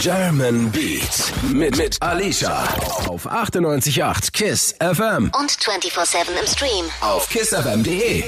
German Beat mit, mit Alicia auf 98.8 KISS FM Und 24-7 im Stream. auf kissfm.de.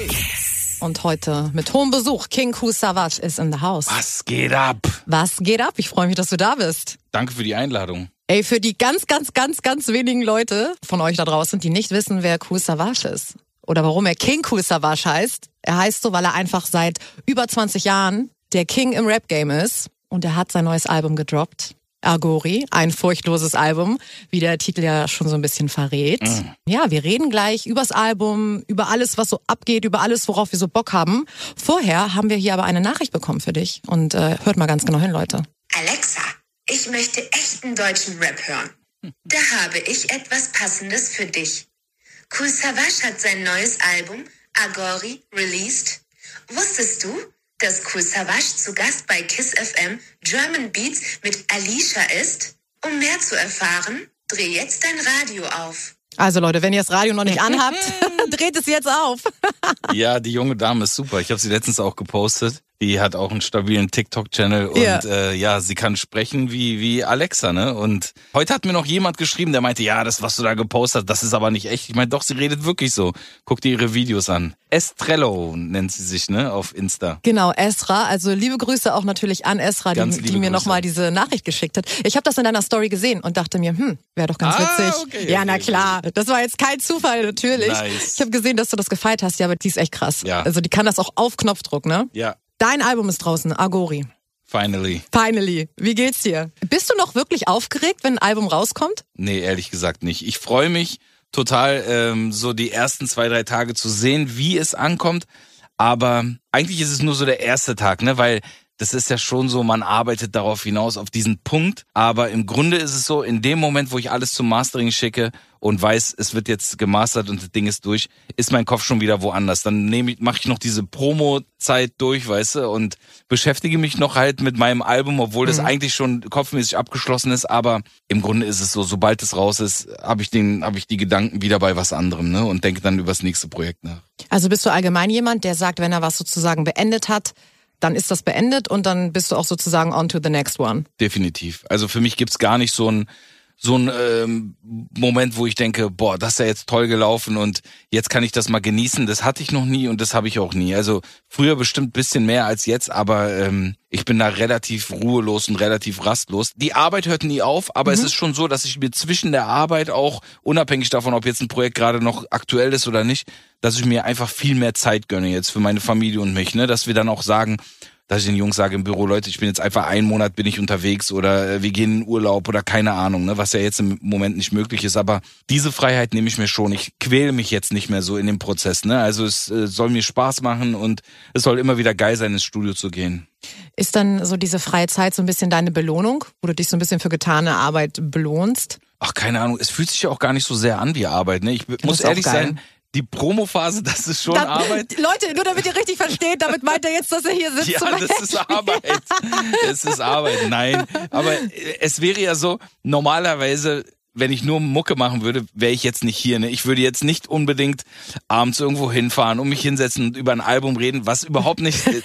Und heute mit hohem Besuch. King Ku Savage ist in the house. Was geht ab? Was geht ab? Ich freue mich, dass du da bist. Danke für die Einladung. Ey, für die ganz, ganz, ganz, ganz wenigen Leute von euch da draußen, die nicht wissen, wer Ku Savage ist oder warum er King Ku Savage heißt. Er heißt so, weil er einfach seit über 20 Jahren der King im Rap-Game ist. Und er hat sein neues Album gedroppt. Agori, ein furchtloses Album, wie der Titel ja schon so ein bisschen verrät. Ja, wir reden gleich übers Album, über alles, was so abgeht, über alles, worauf wir so Bock haben. Vorher haben wir hier aber eine Nachricht bekommen für dich. Und äh, hört mal ganz genau hin, Leute. Alexa, ich möchte echten deutschen Rap hören. Da habe ich etwas Passendes für dich. Kool Savas hat sein neues Album Agori released. Wusstest du, dass Kool Savas zu Gast bei Kiss FM German Beats mit Alicia ist? Um mehr zu erfahren, dreh jetzt dein Radio auf. Also Leute, wenn ihr das Radio noch nicht anhabt, dreht es jetzt auf. Ja, die junge Dame ist super. Ich habe sie letztens auch gepostet. Die hat auch einen stabilen TikTok-Channel und Ja. Äh, ja, sie kann sprechen wie wie Alexa, ne? Und heute hat mir noch jemand geschrieben, der meinte, ja, das, was du da gepostet hast, das ist aber nicht echt. Ich meine, doch, sie redet wirklich so. Guck dir ihre Videos an. Estrello nennt sie sich, ne? Auf Insta. Genau, Esra. Also liebe Grüße auch natürlich an Esra, Ganz die, die mir nochmal diese Nachricht geschickt hat. Ich habe das in deiner Story gesehen und dachte mir, hm, wäre doch ganz Ah, witzig. okay, ja, na okay, klar. Das war jetzt kein Zufall, natürlich. Nice. Ich habe gesehen, dass du das gefeiert hast, ja, aber die ist echt krass. Ja. Also die kann das auch auf Knopfdruck, ne? Ja, Dein Album ist draußen, Agori. finally. Finally. Wie geht's dir? Bist du noch wirklich aufgeregt, wenn ein Album rauskommt? Nee, ehrlich gesagt nicht. Ich freue mich total, ähm, so die ersten zwei, drei Tage zu sehen, wie es ankommt. Aber eigentlich ist es nur so der erste Tag, ne? Weil das ist ja schon so, man arbeitet darauf hinaus, auf diesen Punkt. Aber im Grunde ist es so, in dem Moment, wo ich alles zum Mastering schicke und weiß, es wird jetzt gemastert und das Ding ist durch, ist mein Kopf schon wieder woanders. Dann nehme ich, mache ich noch diese Promo-Zeit durch, weißt du, und beschäftige mich noch halt mit meinem Album, obwohl das eigentlich schon kopfmäßig abgeschlossen ist. Aber im Grunde ist es so, sobald es raus ist, habe ich den, habe ich die Gedanken wieder bei was anderem, ne, und denke dann über das nächste Projekt nach. Also bist du allgemein jemand, der sagt, wenn er was sozusagen beendet hat, dann ist das beendet und dann bist du auch sozusagen on to the next one. Definitiv. Also für mich gibt's gar nicht so ein so ein ähm, Moment, wo ich denke, boah, das ist ja jetzt toll gelaufen und jetzt kann ich das mal genießen. Das hatte ich noch nie und das habe ich auch nie. Also früher bestimmt bisschen mehr als jetzt, aber ähm, ich bin da relativ ruhelos und relativ rastlos. Die Arbeit hört nie auf, aber es ist schon so, dass ich mir zwischen der Arbeit auch, unabhängig davon, ob jetzt ein Projekt gerade noch aktuell ist oder nicht, dass ich mir einfach viel mehr Zeit gönne jetzt für meine Familie und mich, ne, dass wir dann auch sagen, dass ich den Jungs sage im Büro, Leute, ich bin jetzt einfach einen Monat bin ich unterwegs oder äh, wir gehen in Urlaub oder keine Ahnung, ne, was ja jetzt im Moment nicht möglich ist. Aber diese Freiheit nehme ich mir schon. Ich quäle mich jetzt nicht mehr so in dem Prozess. Ne? Also es äh, soll mir Spaß machen und es soll immer wieder geil sein, ins Studio zu gehen. Ist dann so diese freie Zeit so ein bisschen deine Belohnung, wo du dich so ein bisschen für getane Arbeit belohnst? Ach, keine Ahnung, es fühlt sich ja auch gar nicht so sehr an wie Arbeit. Ne? Ich b- muss ehrlich sein, die Promophase, das ist schon Dann- Arbeit. Leute, nur damit ihr richtig versteht, damit meint er jetzt, dass er hier sitzt. Ja, das ist Arbeit. Es ist Arbeit. Nein, aber äh, es wäre ja so, normalerweise, wenn ich nur Mucke machen würde, wäre ich jetzt nicht hier. Ne? Ich würde jetzt nicht unbedingt abends irgendwo hinfahren und mich hinsetzen und über ein Album reden, was überhaupt nicht äh,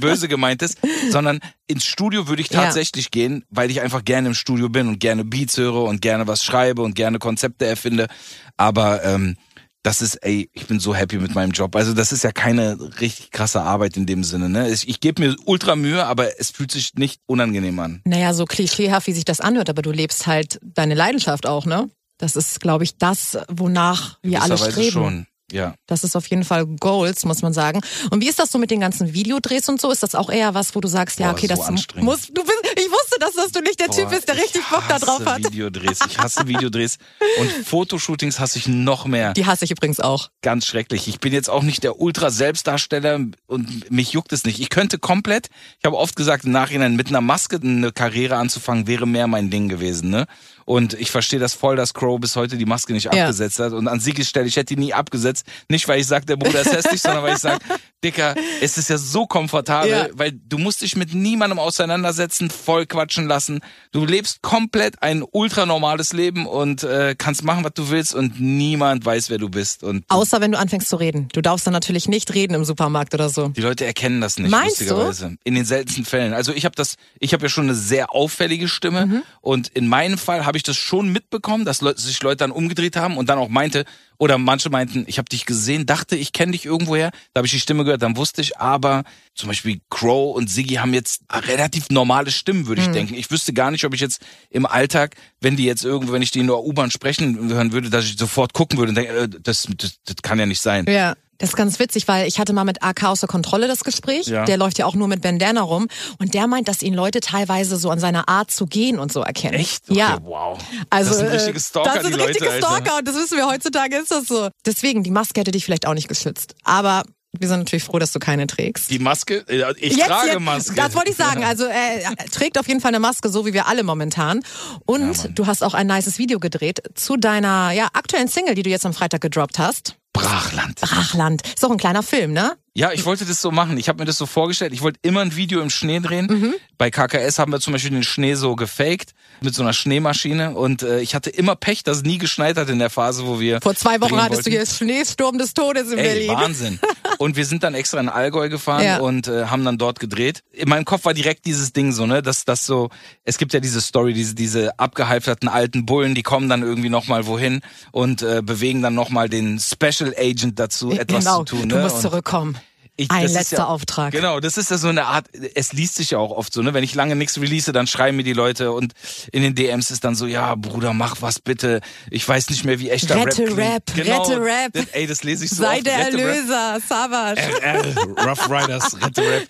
böse gemeint ist, sondern ins Studio würde ich Ja. tatsächlich gehen, weil ich einfach gerne im Studio bin und gerne Beats höre und gerne was schreibe und gerne Konzepte erfinde. Aber ähm, das ist, ey, ich bin so happy mit meinem Job. Also das ist ja keine richtig krasse Arbeit in dem Sinne. Ne? Ich, ich gebe mir ultra Mühe, aber es fühlt sich nicht unangenehm an. Naja, so klischeehaft, wie sich das anhört, aber du lebst halt deine Leidenschaft auch, ne? Das ist, glaube ich, das, wonach wir alle streben. schon. Ja. Das ist auf jeden Fall Goals, muss man sagen. Und wie ist das so mit den ganzen Videodrehs und so? Ist das auch eher was, wo du sagst, ja, Boah, okay, so das muss, du bist, ich wusste, dass, dass du nicht der Typ Boah, bist, der ich richtig Bock da drauf hasse hat. Videodrehs. Ich hasse Videodrehs. Und Fotoshootings hasse ich noch mehr. Die hasse ich übrigens auch. Ganz schrecklich. Ich bin jetzt auch nicht der Ultra-Selbstdarsteller und mich juckt es nicht. Ich könnte komplett, ich habe oft gesagt, im Nachhinein mit einer Maske eine Karriere anzufangen, wäre mehr mein Ding gewesen. Ne? Und ich verstehe das voll, dass Crow bis heute die Maske nicht Ja. abgesetzt hat. Und an sie gestellt, ich hätte die nie abgesetzt. Nicht, weil ich sage, der Bruder ist hässlich, sondern weil ich sage, Dicker, es ist ja so komfortabel, Ja. weil du musst dich mit niemandem auseinandersetzen, voll quatschen lassen. Du lebst komplett ein ultra normales Leben und äh, kannst machen, was du willst und niemand weiß, wer du bist. Und Außer wenn du anfängst zu reden. Du darfst dann natürlich nicht reden im Supermarkt oder so. die Leute erkennen das nicht, Meinst du? lustigerweise. In den seltensten Fällen. Also ich habe das, ich habe ja schon eine sehr auffällige Stimme Mhm. und in meinem Fall habe ich das schon mitbekommen, dass sich Leute dann umgedreht haben und dann auch meinte, oder manche meinten, ich habe dich gesehen, dachte, ich kenne dich irgendwoher. Da habe ich die Stimme gehört, dann wusste ich, aber zum Beispiel Crow und Siggy haben jetzt relativ normale Stimmen, würde ich Mhm. denken. Ich wüsste gar nicht, ob ich jetzt im Alltag, wenn die jetzt irgendwo, wenn ich die in der U-Bahn sprechen hören würde, dass ich sofort gucken würde und denke, äh, das, das, das kann ja nicht sein. Ja. Das ist ganz witzig, weil ich hatte mal mit AK außer Kontrolle das Gespräch. Ja. Der läuft ja auch nur mit Bandana rum. Und der meint, dass ihn Leute teilweise so an seiner Art zu gehen und so erkennen. Echt? Okay, Ja. Wow. Also, das sind äh, richtige Stalker, Das sind richtige Leute, Alter. Stalker und das wissen wir heutzutage ist das so. Deswegen, die Maske hätte dich vielleicht auch nicht geschützt. Aber wir sind natürlich froh, dass du keine trägst. Die Maske? Ich Jetzt, trage jetzt, Maske. Das wollte ich sagen. Also er äh, trägt auf jeden Fall eine Maske, so wie wir alle momentan. Und du hast auch ein nices Video gedreht zu deiner ja, aktuellen Single, die du jetzt am Freitag gedroppt hast. Brachland. Brachland. Ist doch ein kleiner Film, ne? Ja, ich wollte das so machen. Ich habe mir das so vorgestellt. Ich wollte immer ein Video im Schnee drehen. Mhm. Bei KKS haben wir zum Beispiel den Schnee so gefaked mit so einer Schneemaschine. Und äh, ich hatte immer Pech, dass es nie geschneit hat in der Phase, wo wir. Vor zwei Wochen hattest du wollten. hier Schneesturm des Todes in Ey, Berlin. Wahnsinn. Und wir sind dann extra in Allgäu gefahren Ja. und äh, haben dann dort gedreht. In meinem Kopf war direkt dieses Ding so, ne, dass das so, es gibt ja diese Story, diese, diese abgehalfterten alten Bullen, die kommen dann irgendwie nochmal wohin und äh, bewegen dann nochmal den Special Agent dazu, etwas genau, zu tun. du ne? musst Und zurückkommen. Ich- Ein das letzter ja, Auftrag. Genau, das ist ja so eine Art, es liest sich ja auch oft so, ne? Wenn ich lange nichts release, dann schreiben mir die Leute und in den DMs ist dann so, ja, Bruder, mach was bitte. Ich weiß nicht mehr, wie echter Rette Rap Rap, klingt. Genau, rette Rap. Das, ey, das lese ich so Sei oft. der Rette. Erlöser, Savage. RR, Rough Riders, Rette Rap.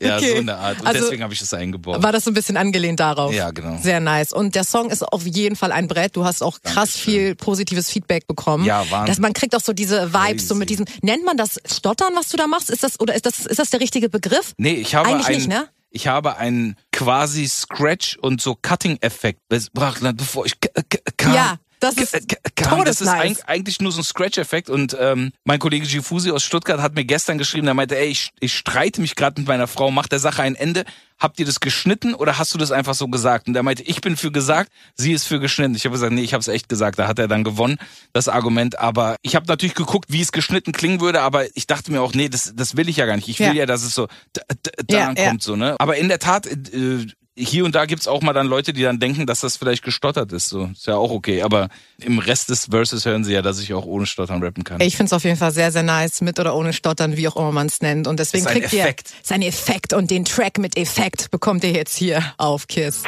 Ja, Okay. so eine Art. Und Also- deswegen habe ich es eingebaut. War das so ein bisschen angelehnt darauf? Ja, genau. Sehr nice. Und der Song ist auf jeden Fall ein Brett. Du hast auch krass Dankeschön. viel positives Feedback bekommen. Ja, Wahnsinn. Dass man kriegt auch so diese Vibes, so mit Crazy. diesem, nennt man das Stottern, was du da machst? Ist das, oder ist das, ist das der richtige Begriff? Nee, ich habe Eigentlich einen, nicht, ne? ich habe einen quasi Scratch und so Cutting-Effekt. Bevor ich kam. Ja, das ist k- kam. Das ist eig- eigentlich nur so ein Scratch-Effekt und ähm, mein Kollege Gifusi aus Stuttgart hat mir gestern geschrieben, der meinte, ey, ich, ich streite mich gerade mit meiner Frau, macht der Sache ein Ende. Habt ihr das geschnitten oder hast du das einfach so gesagt? Und der meinte, ich bin für gesagt, sie ist für geschnitten. Ich habe gesagt, nee, ich habe es echt gesagt. Da hat er dann gewonnen, das Argument. Aber ich habe natürlich geguckt, wie es geschnitten klingen würde, aber ich dachte mir auch, nee, das, das will ich ja gar nicht. Ich will Ja. ja, dass es so d- d- Ja, da ja. kommt so, ne? Aber in der Tat, äh, hier und da gibt's auch mal dann Leute, die dann denken, dass das vielleicht gestottert ist. So ist ja auch okay. Aber im Rest des Verses hören sie ja, dass ich auch ohne Stottern rappen kann. Ich find's auf jeden Fall sehr, sehr nice, mit oder ohne Stottern, wie auch immer man es nennt. Und deswegen kriegt ihr Effekt. sein Effekt und den Track mit Effekt bekommt ihr jetzt hier auf Kiss.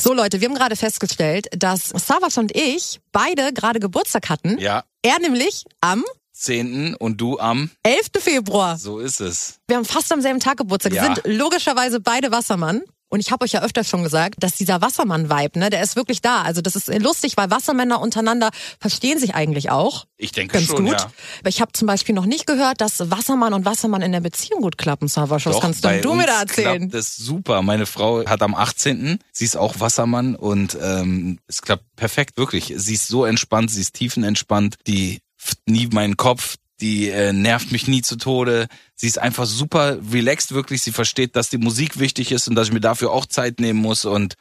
So Leute, wir haben gerade festgestellt, dass Savas und ich beide gerade Geburtstag hatten. Ja, Er nämlich am 10. und du am, 11. Februar. so ist es. Wir haben fast am selben Tag Geburtstag. Wir Ja. sind logischerweise beide Wassermann. Und ich habe euch ja öfter schon gesagt, dass dieser Wassermann-Vibe, ne, der ist wirklich da. Also das ist lustig, weil Wassermänner untereinander verstehen sich eigentlich auch. Ich denke Ganz schon, gut. ja. Aber ich habe zum Beispiel noch nicht gehört, dass Wassermann und Wassermann in der Beziehung gut klappen, Savasch. Was Doch, kannst du uns mir da erzählen? das super. Meine Frau hat am 18. Sie ist auch Wassermann und ähm, es klappt perfekt, wirklich. Sie ist so entspannt, sie ist tiefenentspannt, die nie meinen Kopf, die äh, nervt mich nie zu Tode. Sie ist einfach super relaxed, wirklich. Sie versteht, dass die Musik wichtig ist und dass ich mir dafür auch Zeit nehmen muss und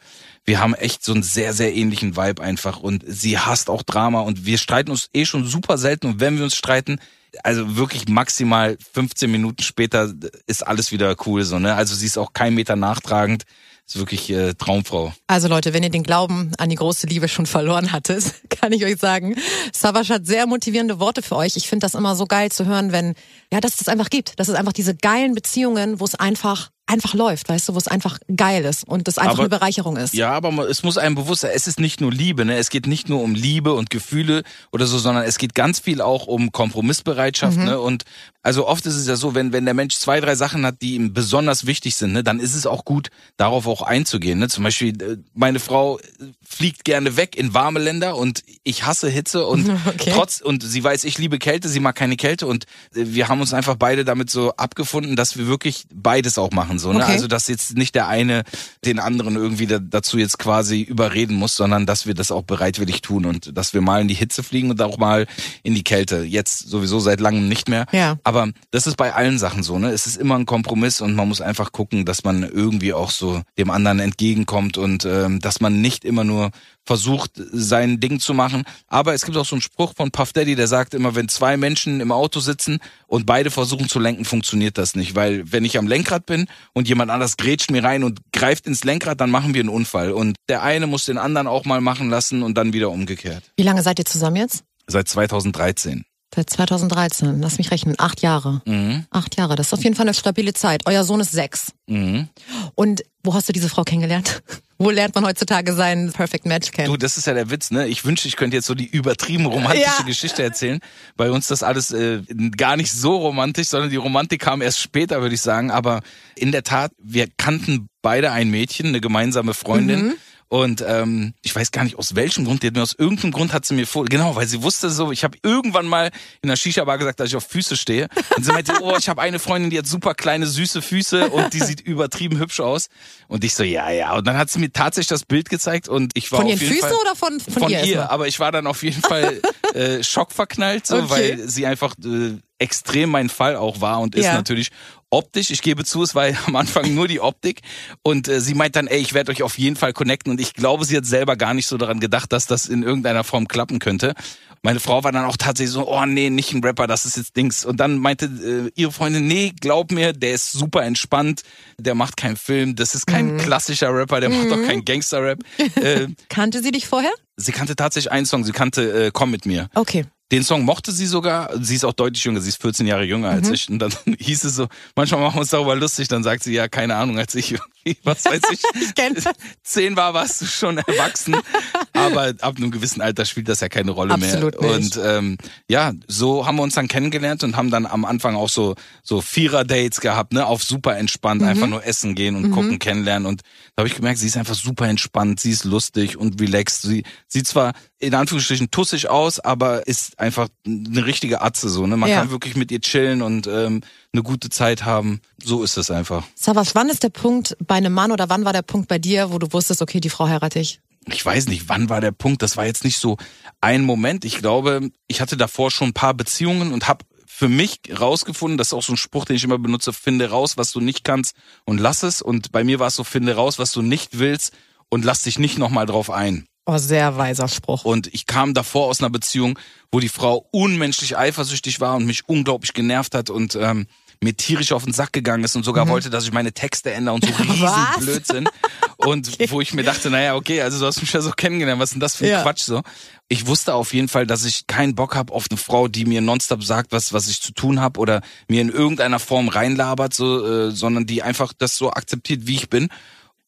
wir haben echt so einen sehr, sehr ähnlichen Vibe einfach und sie hasst auch Drama und wir streiten uns eh schon super selten und wenn wir uns streiten, also wirklich maximal 15 Minuten später ist alles wieder cool so, ne? Also sie ist auch kein Meter nachtragend, ist wirklich äh, Traumfrau. Also Leute, wenn ihr den Glauben an die große Liebe schon verloren hattet, kann ich euch sagen, Savasch hat sehr motivierende Worte für euch. Ich finde das immer so geil zu hören, wenn, ja, dass es das einfach gibt. Dass es einfach diese geilen Beziehungen, wo es einfach, einfach läuft, weißt du, wo es einfach geil ist und das einfach Aber- eine Bereicherung ist. Ja, aber es muss einem bewusst sein, es ist nicht nur Liebe, ne? Es geht nicht nur um Liebe und Gefühle oder so, sondern es geht ganz viel auch um Kompromissbereitschaft, Mhm. ne? Und also oft ist es ja so, wenn, wenn der Mensch zwei, drei Sachen hat, die ihm besonders wichtig sind, ne, dann ist es auch gut, darauf auch einzugehen. Ne? Zum Beispiel, äh, meine Frau fliegt gerne weg in warme Länder und ich hasse Hitze und Okay. trotz, und sie weiß, ich liebe Kälte, sie mag keine Kälte und äh, wir haben uns einfach beide damit so abgefunden, dass wir wirklich beides auch machen. Machen, so, ne? Okay. Also, dass jetzt nicht der eine den anderen irgendwie da, dazu jetzt quasi überreden muss, sondern dass wir das auch bereitwillig tun und dass wir mal in die Hitze fliegen und auch mal in die Kälte. Jetzt sowieso seit langem nicht mehr. Ja. Aber das ist bei allen Sachen so, ne? Es ist immer ein Kompromiss und man muss einfach gucken, dass man irgendwie auch so dem anderen entgegenkommt und ähm, dass man nicht immer nur versucht, sein Ding zu machen. Aber es gibt auch so einen Spruch von Puff Daddy, der sagt immer, wenn zwei Menschen im Auto sitzen und beide versuchen zu lenken, funktioniert das nicht. Weil wenn ich am Lenkrad bin und jemand anders grätscht mir rein und greift ins Lenkrad, dann machen wir einen Unfall. Und der eine muss den anderen auch mal machen lassen und dann wieder umgekehrt. Wie lange seid ihr zusammen jetzt? Seit 2013. Seit 2013. Lass mich rechnen. Acht Jahre. Mhm. Acht Jahre. Das ist auf jeden Fall eine stabile Zeit. Euer Sohn ist sechs. Mhm. Und wo hast du diese Frau kennengelernt? wo lernt man heutzutage seinen Perfect Match kennen? Du, das ist ja der Witz, ne? Ich wünschte, ich könnte jetzt so die übertrieben romantische Ja. Geschichte erzählen. Bei uns das alles äh, gar nicht so romantisch, sondern die Romantik kam erst später, würde ich sagen. Aber in der Tat, wir kannten beide ein Mädchen, eine gemeinsame Freundin. Mhm. Und ähm, ich weiß gar nicht aus welchem Grund, die hat mir aus irgendeinem Grund hat sie mir vor, genau, weil sie wusste so, ich habe irgendwann mal in der Shisha-Bar gesagt, dass ich auf Füße stehe. Und sie meinte, oh, ich habe eine Freundin, die hat super kleine, süße Füße und die sieht übertrieben hübsch aus. Und ich so, ja, ja. Und dann hat sie mir tatsächlich das Bild gezeigt und ich war von auf ihren jeden Füßen Fall oder von, von, von ihr? ihr, aber ich war dann auf jeden Fall äh, schockverknallt, so, Okay. weil sie einfach äh, extrem mein Fall auch war und ist Ja. natürlich optisch. Ich gebe zu, es war am Anfang nur die Optik und äh, sie meint dann, ey, ich werde euch auf jeden Fall connecten und ich glaube, sie hat selber gar nicht so daran gedacht, dass das in irgendeiner Form klappen könnte. Meine Frau war dann auch tatsächlich so, oh nee, nicht ein Rapper, das ist jetzt Dings. Und dann meinte äh, ihre Freundin, nee, glaub mir, der ist super entspannt, der macht keinen Film, das ist Mhm. kein klassischer Rapper, der macht doch keinen Gangster-Rap. äh, Kannte sie dich vorher? sie kannte tatsächlich einen Song, sie kannte äh, Komm mit mir. Okay. Den Song mochte sie sogar. Sie ist auch deutlich jünger. Sie ist 14 Jahre jünger als Mhm. ich. Und dann hieß es so, manchmal machen wir uns darüber lustig. Dann sagt sie, ja, keine Ahnung, als ich, irgendwie, was weiß ich, Ich zehn war, warst du schon erwachsen. Aber ab einem gewissen Alter spielt das ja keine Rolle Absolut mehr. nicht. Und ähm, ja, so haben wir uns dann kennengelernt und haben dann am Anfang auch so so Vierer-Dates gehabt, ne, auf super entspannt, Mhm. einfach nur essen gehen und gucken, kennenlernen. Und da habe ich gemerkt, sie ist einfach super entspannt, sie ist lustig und relaxed. Sie sieht zwar in Anführungsstrichen tussig aus, aber ist einfach eine richtige Atze so. Ne? Man Ja. kann wirklich mit ihr chillen und ähm, eine gute Zeit haben. So ist es einfach. Savas, wann ist der Punkt bei einem Mann oder wann war der Punkt bei dir, wo du wusstest, okay, die Frau heirate ich? ich weiß nicht, wann war der Punkt. Das war jetzt nicht so ein Moment. Ich glaube, ich hatte davor schon ein paar Beziehungen und habe für mich rausgefunden, das ist auch so ein Spruch, den ich immer benutze, finde raus, was du nicht kannst und lass es. Und bei mir war es so, finde raus, was du nicht willst und lass dich nicht nochmal drauf ein. Oh, sehr weiser Spruch. Und ich kam davor aus einer Beziehung, wo die Frau unmenschlich eifersüchtig war und mich unglaublich genervt hat und ähm, mir tierisch auf den Sack gegangen ist und sogar wollte, dass ich meine Texte ändere und so riesen Mhm. Blödsinn. Und wo ich mir dachte, naja, okay, also du hast mich ja so kennengelernt, was ist denn das für ein Ja. Quatsch so? Ich wusste auf jeden Fall, dass ich keinen Bock habe auf eine Frau, die mir nonstop sagt, was, was ich zu tun habe oder mir in irgendeiner Form reinlabert, so, äh, sondern die einfach das so akzeptiert, wie ich bin.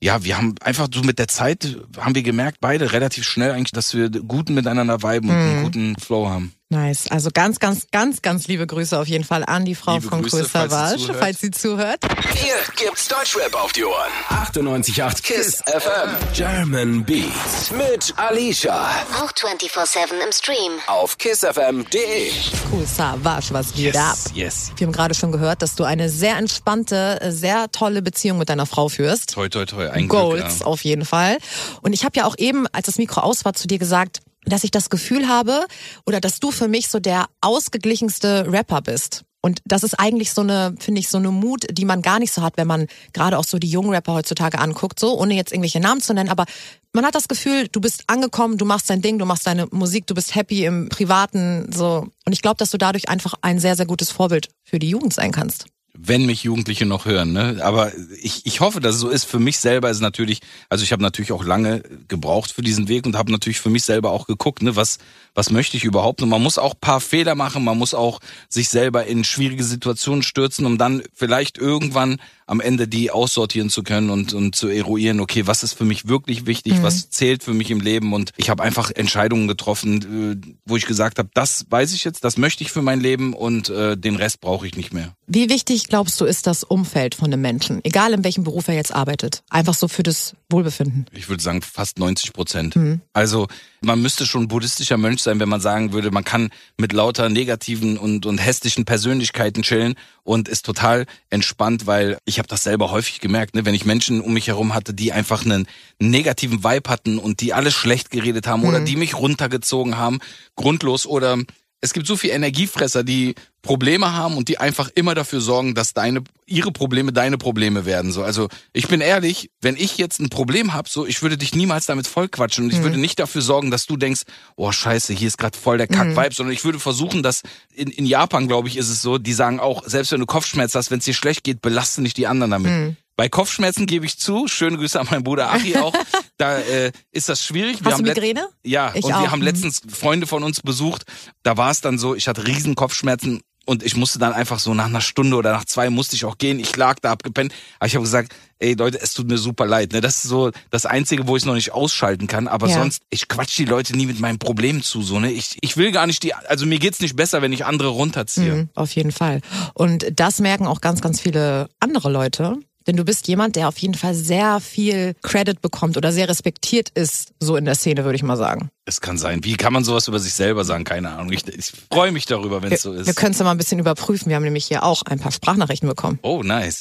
Ja, wir haben einfach so mit der Zeit, haben wir gemerkt, beide relativ schnell eigentlich, dass wir gut miteinander viben und Mhm. einen guten Flow haben. Nice. Also ganz, ganz, ganz, ganz liebe Grüße auf jeden Fall an die Frau Liebe von Grüße, Cool falls sie Savage, zuhört. falls sie zuhört. Hier gibt's Deutschrap auf die Ohren. 98.8 KISS FM. German Beats mit Alicia. Auch 24-7 im Stream. Auf kissfm.de. Cool Savage, was geht ab? Yes, yes. Wir haben gerade schon gehört, dass du eine sehr entspannte, sehr tolle Beziehung mit deiner Frau führst. Toi, toi, toi. Ein Goals Glück, ja. auf jeden Fall. Und ich habe ja auch eben, als das Mikro aus war, zu dir gesagt, dass ich das Gefühl habe oder dass du für mich so der ausgeglichenste Rapper bist. Und das ist eigentlich so eine, finde ich, so eine Mut, die man gar nicht so hat, wenn man gerade auch so die jungen Rapper heutzutage anguckt, so, ohne jetzt irgendwelche Namen zu nennen. Aber man hat das Gefühl, du bist angekommen, du machst dein Ding, du machst deine Musik, du bist happy im Privaten, so. Und ich glaube, dass du dadurch einfach ein sehr, sehr gutes Vorbild für die Jugend sein kannst. Wenn mich Jugendliche noch hören, ne? Aber ich, ich hoffe, dass es so ist. Für mich selber ist natürlich, also ich habe natürlich auch lange gebraucht für diesen Weg und habe natürlich für mich selber auch geguckt, ne, was, was möchte ich überhaupt? Und man muss auch paar Fehler machen, man muss auch sich selber in schwierige Situationen stürzen, um dann vielleicht irgendwann am Ende die aussortieren zu können und, und zu eruieren, okay, was ist für mich wirklich wichtig, was zählt für mich im Leben. Und ich habe einfach Entscheidungen getroffen, äh, wo ich gesagt habe, das weiß ich jetzt, das möchte ich für mein Leben und äh, den Rest brauche ich nicht mehr. Wie wichtig glaubst du ist das Umfeld von einem Menschen, egal in welchem Beruf er jetzt arbeitet, einfach so für das Wohlbefinden? ich würde sagen fast 90 Prozent. Also man müsste schon buddhistischer Mönch sein, wenn man sagen würde, man kann mit lauter negativen und, und hässlichen Persönlichkeiten chillen und ist total entspannt, weil ich habe das selber häufig gemerkt, ne? wenn ich Menschen um mich herum hatte, die einfach einen negativen Vibe hatten und die alles schlecht geredet haben mhm. oder die mich runtergezogen haben, grundlos oder es gibt so viel Energiefresser, die Probleme haben und die einfach immer dafür sorgen, dass deine ihre Probleme deine Probleme werden. So, also ich bin ehrlich, wenn ich jetzt ein Problem habe, so ich würde dich niemals damit vollquatschen und ich mhm. würde nicht dafür sorgen, dass du denkst, oh Scheiße, hier ist gerade voll der Kack-Vibe, mhm. sondern ich würde versuchen, dass in, in Japan, glaube ich, ist es so, die sagen auch, selbst wenn du Kopfschmerzen hast, wenn es dir schlecht geht, belaste nicht die anderen damit. Mhm. Bei Kopfschmerzen gebe ich zu, schöne Grüße an meinen Bruder Achi auch, da äh, ist das schwierig. Wir Hast haben du Migräne? Ja, ich und auch. wir haben mhm. letztens Freunde von uns besucht, da war es dann so, ich hatte riesen Kopfschmerzen und ich musste dann einfach so nach einer Stunde oder nach zwei musste ich auch gehen. Ich lag da abgepennt, aber ich habe gesagt, ey Leute, es tut mir super leid. Ne? Das ist so das Einzige, wo ich noch nicht ausschalten kann. Aber ja. sonst, ich quatsch die Leute nie mit meinen Problemen zu. So, ne? ich, ich will gar nicht die, also mir geht's nicht besser, wenn ich andere runterziehe. Mhm, auf jeden Fall. Und das merken auch ganz, ganz viele andere Leute denn du bist jemand, der auf jeden Fall sehr viel Credit bekommt oder sehr respektiert ist, so in der Szene, würde ich mal sagen. Es kann sein. Wie kann man sowas über sich selber sagen? Keine Ahnung. Ich, ich freue mich darüber, wenn es so ist. Wir können es ja mal ein bisschen überprüfen. Wir haben nämlich hier auch ein paar Sprachnachrichten bekommen. Oh, nice.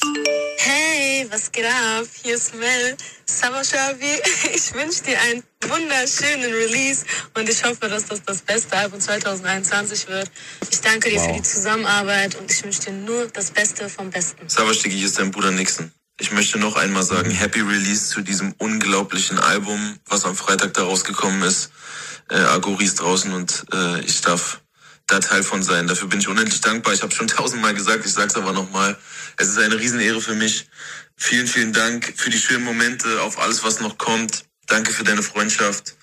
Hey, was geht ab? Hier ist Mel. Savashavi. Ich wünsche dir einen wunderschönen Release und ich hoffe, dass das das beste Album 2021 wird. Ich danke dir wow. für die Zusammenarbeit und ich wünsche dir nur das Beste vom Besten. Savashtigi, hier ist dein Bruder Nixon. Ich möchte noch einmal sagen, Happy Release zu diesem unglaublichen Album, was am Freitag da rausgekommen ist. Äh, Agori ist draußen und äh, ich darf da Teil von sein. Dafür bin ich unendlich dankbar. Ich habe schon tausendmal gesagt, ich sage es aber nochmal. Es ist eine Riesenehre für mich. Vielen, vielen Dank für die schönen Momente, auf alles, was noch kommt. Danke für deine Freundschaft.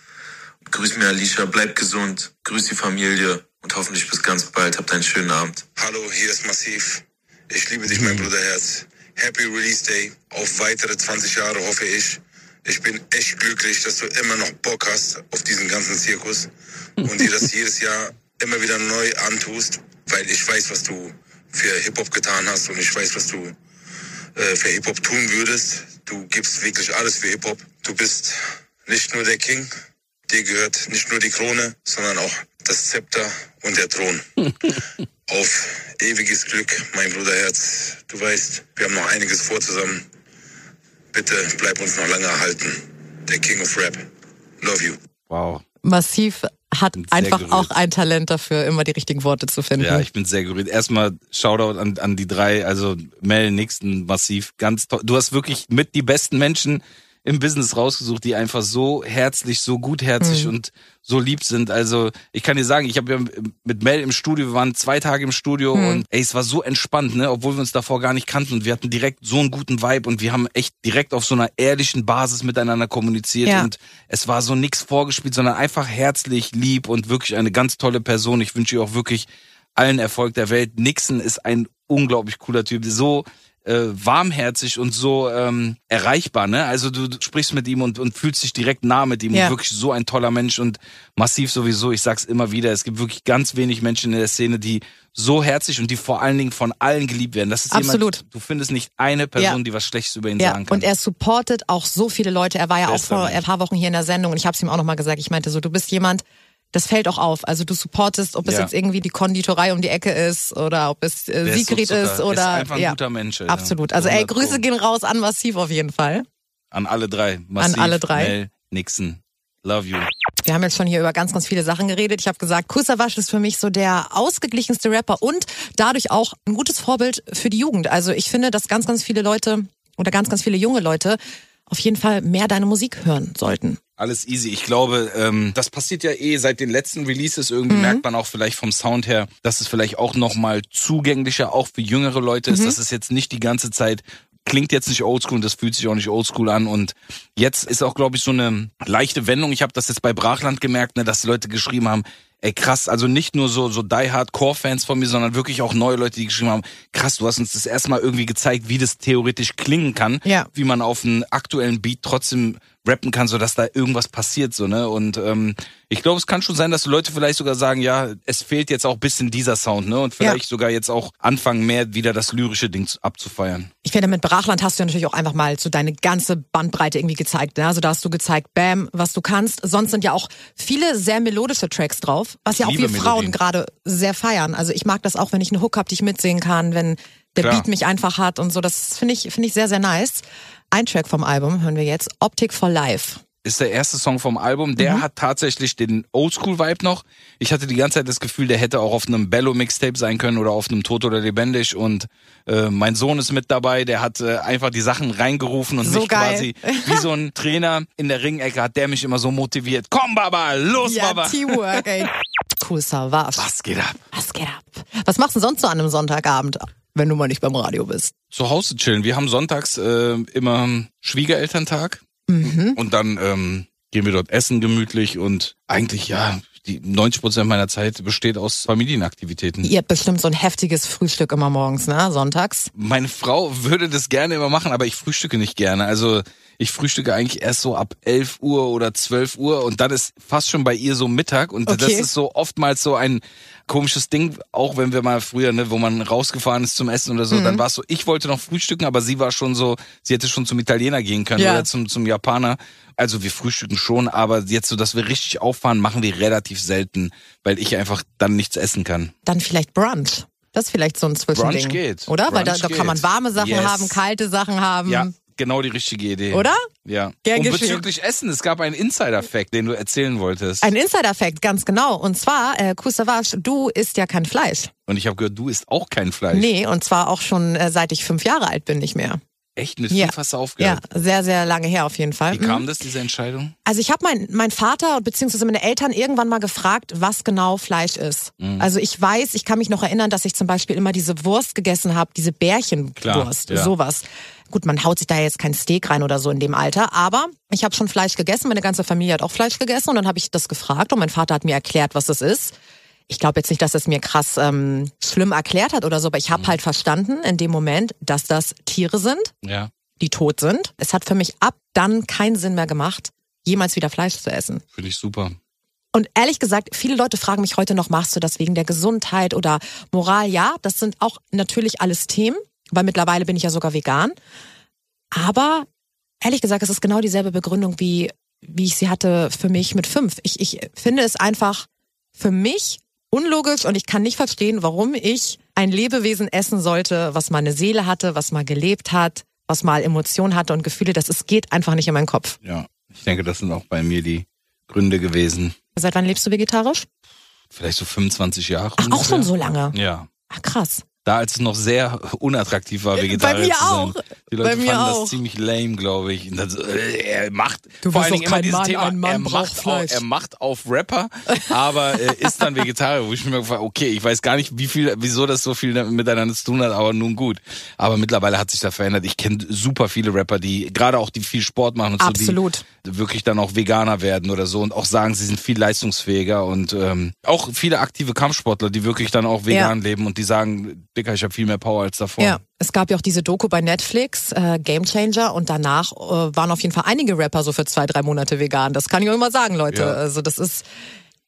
Grüß mir Alicia, bleib gesund. Grüß die Familie und hoffentlich bis ganz bald. Habt einen schönen Abend. Hallo, hier ist Massiv. Ich liebe dich, mein Bruderherz. Happy Release Day. Auf weitere 20 Jahre hoffe ich. Ich bin echt glücklich, dass du immer noch Bock hast auf diesen ganzen Zirkus und dir das jedes Jahr immer wieder neu antust, weil ich weiß, was du für Hip-Hop getan hast und ich weiß, was du äh, für Hip-Hop tun würdest. Du gibst wirklich alles für Hip-Hop. Du bist nicht nur der King, dir gehört nicht nur die Krone, sondern auch das Zepter und der Thron. Auf ewiges Glück, mein Bruderherz. Du weißt, wir haben noch einiges vor zusammen. Bitte bleib uns noch lange erhalten. Der King of Rap. Love you. Wow. Massiv hat einfach gerührt. auch ein Talent dafür, immer die richtigen Worte zu finden. Ja, ich bin sehr gerührt. Erstmal Shoutout an, an die drei, also Mel, Nixon, Massiv, ganz toll. Du hast wirklich mit die besten Menschen im Business rausgesucht, die einfach so herzlich, so gutherzig mhm. und so lieb sind. Also ich kann dir sagen, ich habe ja mit Mel im Studio, wir waren zwei Tage im Studio mhm. und ey, es war so entspannt, ne, obwohl wir uns davor gar nicht kannten und wir hatten direkt so einen guten Vibe und wir haben echt direkt auf so einer ehrlichen Basis miteinander kommuniziert ja. und es war so nix vorgespielt, sondern einfach herzlich, lieb und wirklich eine ganz tolle Person. Ich wünsche ihr auch wirklich allen Erfolg der Welt. Nixon ist ein unglaublich cooler Typ, so äh, warmherzig und so ähm, erreichbar, ne? Also du, du sprichst mit ihm und, und fühlst dich direkt nah mit ihm. Ja. Und wirklich so ein toller Mensch und massiv sowieso. Ich sag's immer wieder, es gibt wirklich ganz wenig Menschen in der Szene, die so herzlich und die vor allen Dingen von allen geliebt werden. Das ist Absolut. jemand, du findest nicht eine Person, ja. die was Schlechtes über ihn ja. sagen kann. Und er supportet auch so viele Leute. Er war ja Bester auch vor ein paar Wochen hier in der Sendung und ich habe es ihm auch nochmal gesagt. Ich meinte so, du bist jemand, das fällt auch auf. Also du supportest, ob es ja. jetzt irgendwie die Konditorei um die Ecke ist oder ob es äh, Sigrid ist, ist oder ist einfach ein ja. guter Mensch. Absolut. Also ey, Grüße gehen raus an Massiv auf jeden Fall. An alle drei. Massiv, an alle drei. Mel, Nixon. Love you. Wir haben jetzt schon hier über ganz, ganz viele Sachen geredet. Ich habe gesagt, Kusawasch ist für mich so der ausgeglichenste Rapper und dadurch auch ein gutes Vorbild für die Jugend. Also ich finde, dass ganz, ganz viele Leute oder ganz, ganz viele junge Leute auf jeden Fall mehr deine Musik hören sollten. Alles easy. Ich glaube, ähm, das passiert ja eh seit den letzten Releases. Irgendwie mhm. merkt man auch vielleicht vom Sound her, dass es vielleicht auch nochmal zugänglicher auch für jüngere Leute ist. Mhm. Das ist jetzt nicht die ganze Zeit klingt jetzt nicht oldschool und das fühlt sich auch nicht oldschool an. Und jetzt ist auch, glaube ich, so eine leichte Wendung. Ich habe das jetzt bei Brachland gemerkt, ne, dass die Leute geschrieben haben, ey krass, also nicht nur so so die Hard Core Fans von mir, sondern wirklich auch neue Leute, die geschrieben haben, krass, du hast uns das erstmal irgendwie gezeigt, wie das theoretisch klingen kann, ja. wie man auf einen aktuellen Beat trotzdem rappen kann, so dass da irgendwas passiert, so, ne? Und ähm, ich glaube, es kann schon sein, dass Leute vielleicht sogar sagen, ja, es fehlt jetzt auch bisschen dieser Sound, ne? Und vielleicht sogar jetzt auch anfangen, mehr wieder das lyrische Ding zu- abzufeiern. Ich finde, mit Brachland hast du ja natürlich auch einfach mal so deine ganze Bandbreite irgendwie gezeigt. Ne? Also da hast du gezeigt, bam, was du kannst. Sonst sind ja auch viele sehr melodische Tracks drauf, was ja auch wir Frauen gerade sehr feiern. Also ich mag das auch, wenn ich einen Hook hab, die ich mitsingen kann, wenn der Klar. Beat mich einfach hat und so. Das finde ich, finde ich sehr, sehr nice. Ein Track vom Album hören wir jetzt, Optic for Life. ist der erste Song vom Album. Der Mhm. hat tatsächlich den Oldschool-Vibe noch. Ich hatte die ganze Zeit das Gefühl, der hätte auch auf einem Bello-Mixtape sein können oder auf einem Tot oder Lebendig. Und äh, mein Sohn ist mit dabei, der hat äh, einfach die Sachen reingerufen und So mich geil. quasi wie so ein Trainer in der Ringecke hat der mich immer so motiviert. Komm, Baba, los, Ja, Baba. Teamwork, ey. Cool Savage. Was geht ab? Was geht ab? Was machst du sonst so an einem Sonntagabend, wenn du mal nicht beim Radio bist? Zu Hause chillen. Wir haben sonntags äh, immer Schwiegerelterntag. Mhm. Und dann ähm, gehen wir dort essen gemütlich und eigentlich ja, die 90 Prozent meiner Zeit besteht aus Familienaktivitäten. Ihr habt bestimmt so ein heftiges Frühstück immer morgens, ne? Sonntags. Meine Frau würde das gerne immer machen, aber ich frühstücke nicht gerne. Also ich frühstücke eigentlich erst so ab 11 Uhr oder 12 Uhr und dann ist fast schon bei ihr so Mittag und das Okay. ist so oftmals so ein komisches Ding, auch wenn wir mal früher, ne, wo man rausgefahren ist zum Essen oder so, Mhm. dann war es so, ich wollte noch frühstücken, aber sie war schon so, sie hätte schon zum Italiener gehen können Ja. oder zum, zum Japaner. Also wir frühstücken schon, aber jetzt so, dass wir richtig auffahren, machen wir relativ selten, weil ich einfach dann nichts essen kann. Dann vielleicht Brunch. Das ist vielleicht so ein Zwischending. Brunch geht. Oder? Weil da, Brunch da kann man warme Sachen Yes. haben, kalte Sachen haben. Ja, genau die richtige Idee. Oder? Ja. Gern Und geschehen. bezüglich Essen, es gab einen Insider-Fact, den du erzählen wolltest. Ein Insider-Fact, ganz genau. Und zwar, äh, Kusavage, du isst ja kein Fleisch. Und ich habe gehört, du isst auch kein Fleisch. Nee, und zwar auch schon äh, seit ich fünf Jahre alt bin, nicht mehr. Echt? Mit Ja. hast du Ja, aufgehört? sehr, sehr lange her auf jeden Fall. Wie kam das, diese Entscheidung? Also ich habe mein, mein Vater bzw. meine Eltern irgendwann mal gefragt, was genau Fleisch ist. Mhm. Also ich weiß, ich kann mich noch erinnern, dass ich zum Beispiel immer diese Wurst gegessen habe, diese Bärchenwurst, ja. sowas. Gut, man haut sich da jetzt kein Steak rein oder so in dem Alter, aber ich habe schon Fleisch gegessen, meine ganze Familie hat auch Fleisch gegessen und dann habe ich das gefragt und mein Vater hat mir erklärt, was das ist. Ich glaube jetzt nicht, dass es mir krass ähm, schlimm erklärt hat oder so, aber ich Mhm. habe halt verstanden in dem Moment, dass das Tiere sind, Ja. die tot sind. Es hat für mich ab dann keinen Sinn mehr gemacht, jemals wieder Fleisch zu essen. Finde ich super. Und ehrlich gesagt, viele Leute fragen mich heute noch, machst du das wegen der Gesundheit oder Moral? Ja, das sind auch natürlich alles Themen, weil mittlerweile bin ich ja sogar vegan. Aber ehrlich gesagt, es ist genau dieselbe Begründung, wie, wie ich sie hatte für mich mit fünf. Ich, ich finde es einfach für mich unlogisch und ich kann nicht verstehen, warum ich ein Lebewesen essen sollte, was mal eine Seele hatte, was mal gelebt hat, was mal Emotionen hatte und Gefühle. Das es geht einfach nicht in meinen Kopf. Ja. Ich denke, das sind auch bei mir die Gründe gewesen. Seit wann lebst du vegetarisch? Vielleicht so 25 Jahre. Ach, auch schon so lange. Ja. Ach, krass. Da, als es noch sehr unattraktiv war, Vegetarier mir zu sein. auch. Die Leute Bei mir fanden auch. das ziemlich lame, glaube ich. Und dann so, äh, er macht Du vor allen Dingen immer dieses Mann, Thema, Mann er macht, auf, er macht auf Rapper, aber äh, ist dann Vegetarier, wo ich mir gefragt, okay, ich weiß gar nicht, wie viel, wieso das so viel miteinander zu tun hat, aber nun gut. Aber mittlerweile hat sich das verändert. Ich kenne super viele Rapper, die gerade auch die viel Sport machen und Absolut. so, die wirklich dann auch Veganer werden oder so und auch sagen, sie sind viel leistungsfähiger und ähm, auch viele aktive Kampfsportler, die wirklich dann auch vegan leben und die sagen, Dicker, ich habe viel mehr Power als davor. Ja, es gab ja auch diese Doku bei Netflix, äh, Game Changer, und danach äh, waren auf jeden Fall einige Rapper so für zwei, drei Monate vegan. Das kann ich euch mal sagen, Leute. Ja. Also das ist,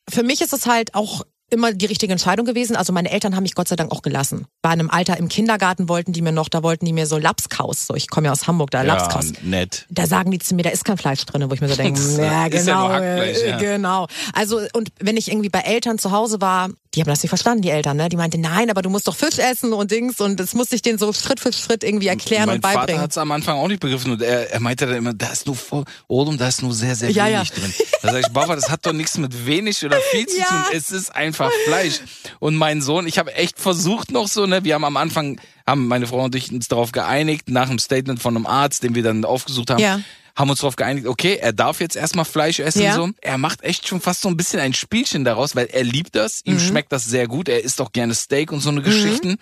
für mich ist es halt auch immer die richtige Entscheidung gewesen. Also meine Eltern haben mich Gott sei Dank auch gelassen. Bei einem Alter im Kindergarten wollten die mir noch, da wollten die mir so Lapskaus, so ich komme ja aus Hamburg, da Lapskaus. ja nett. Da sagen die zu mir, da ist kein Fleisch drin, wo ich mir so denke, ja genau, äh, ja. genau. Also und wenn ich irgendwie bei Eltern zu Hause war, die haben das nicht verstanden, die Eltern, ne? Die meinten, nein, aber du musst doch Fisch essen und Dings und das musste ich denen so Schritt für Schritt irgendwie erklären mein und Vater beibringen. hat es am Anfang auch nicht begriffen und er, er meinte dann immer, da ist nur voll, Odom, da ist nur sehr, sehr Ja, wenig ja. drin. Da sag ich, Baba, das hat doch nichts mit wenig oder viel zu tun. Es ist einfach Fleisch. Und mein Sohn, ich habe echt versucht noch so, ne, wir haben am Anfang, haben meine Frau und ich uns darauf geeinigt, nach einem Statement von einem Arzt, den wir dann aufgesucht haben, Ja. haben uns darauf geeinigt, okay, er darf jetzt erstmal Fleisch essen. Ja. So. Er macht echt schon fast so ein bisschen ein Spielchen daraus, weil er liebt das, Mhm. ihm schmeckt das sehr gut, er isst auch gerne Steak und so eine Geschichten.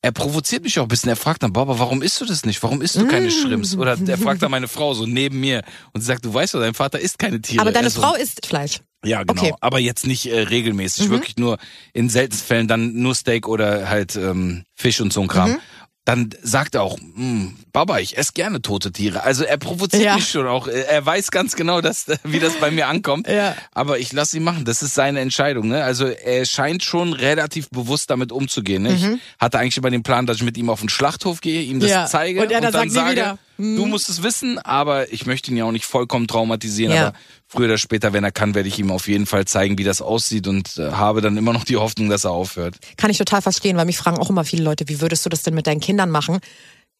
Er provoziert mich auch ein bisschen. Er fragt dann, Baba, warum isst du das nicht? Warum isst du keine Shrimps? Oder er fragt dann meine Frau so neben mir und sie sagt, du weißt doch, dein Vater isst keine Tiere. aber deine Er so, Frau isst Fleisch. Ja, genau. Okay. Mhm. Aber jetzt nicht äh, regelmäßig. Wirklich nur in seltensten Fällen dann nur Steak oder halt ähm, Fisch und so ein Kram. Mhm. Dann sagt er auch, "Hm, Baba, ich esse gerne tote Tiere. Also er provoziert Ja. mich schon auch. Er weiß ganz genau, dass, wie das bei mir ankommt. Ja. Aber ich lasse ihn machen. Das ist seine Entscheidung. Ne? Also er scheint schon relativ bewusst damit umzugehen. Ne? Ich hatte eigentlich immer den Plan, dass ich mit ihm auf den Schlachthof gehe, ihm das Mhm. Ja. zeige Und er dann sagt, nie sage, wieder. Mhm. du musst es wissen, aber ich möchte ihn ja auch nicht vollkommen traumatisieren. Ja. Aber früher oder später, wenn er kann, werde ich ihm auf jeden Fall zeigen, wie das aussieht und äh, habe dann immer noch die Hoffnung, dass er aufhört. Kann ich total verstehen, weil mich fragen auch immer viele Leute, wie würdest du das denn mit deinen Kindern machen?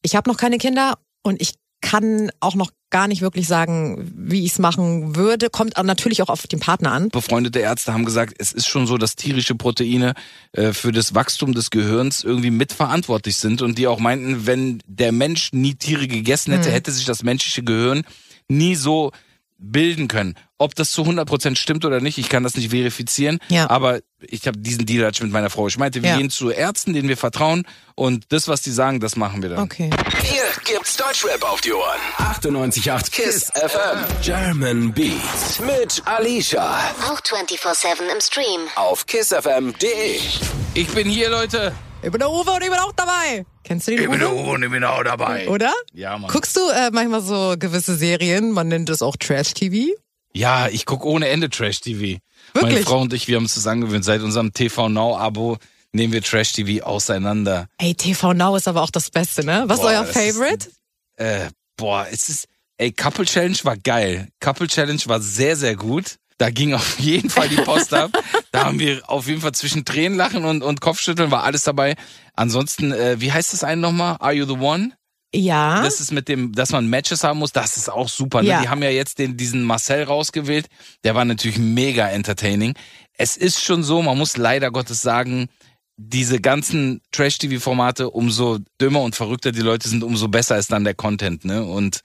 Ich habe noch keine Kinder und ich kann auch noch gar nicht wirklich sagen, wie ich es machen würde. Kommt natürlich auch auf den Partner an. befreundete Ärzte haben gesagt, es ist schon so, dass tierische Proteine äh, für das Wachstum des Gehirns irgendwie mitverantwortlich sind und die auch meinten, wenn der Mensch nie Tiere gegessen Hm. hätte, hätte sich das menschliche Gehirn nie so bilden können. Ob das zu 100% stimmt oder nicht, ich kann das nicht verifizieren, Ja. aber ich habe diesen Deal hatte ich mit meiner Frau. Ich meinte, wir Ja. gehen zu Ärzten, denen wir vertrauen und das, was die sagen, das machen wir dann. Okay. Hier gibt's Deutschrap auf die Ohren. 98.8 KISS FM. German Beats. Mit Alicia. Auch 24-7 im Stream. Auf kissfm.de. Ich bin hier, Leute. Ich bin der Uwe und ich bin auch dabei. Kennst du den Uwe? Uwe und ich bin auch dabei. Oder? Ja, Mann. Guckst du äh, manchmal so gewisse Serien, man nennt es auch Trash-TV? Ja, ich guck ohne Ende Trash-TV. Wirklich? Meine Frau und ich, wir haben uns das angewöhnt. Seit unserem TV Now-Abo nehmen wir Trash-TV auseinander. Ey, TV Now ist aber auch das Beste, ne? Was Boah, ist euer das ist- Favorite? Äh, boah, es ist, ey, Couple Challenge war geil. Couple Challenge war sehr, sehr gut. Da ging auf jeden Fall die Post ab. Da haben wir auf jeden Fall zwischen Tränenlachen und, und Kopfschütteln war alles dabei. Ansonsten, äh, wie heißt das einen nochmal? Are You the One? Ja. Das ist mit dem, dass man Matches haben muss, das ist auch super. Ne? Ja. Die haben ja jetzt den, diesen Marcel rausgewählt. Der war natürlich mega entertaining. Es ist schon so, man muss leider Gottes sagen, diese ganzen Trash-TV-Formate, umso dümmer und verrückter die Leute sind, umso besser ist dann der Content, ne? Und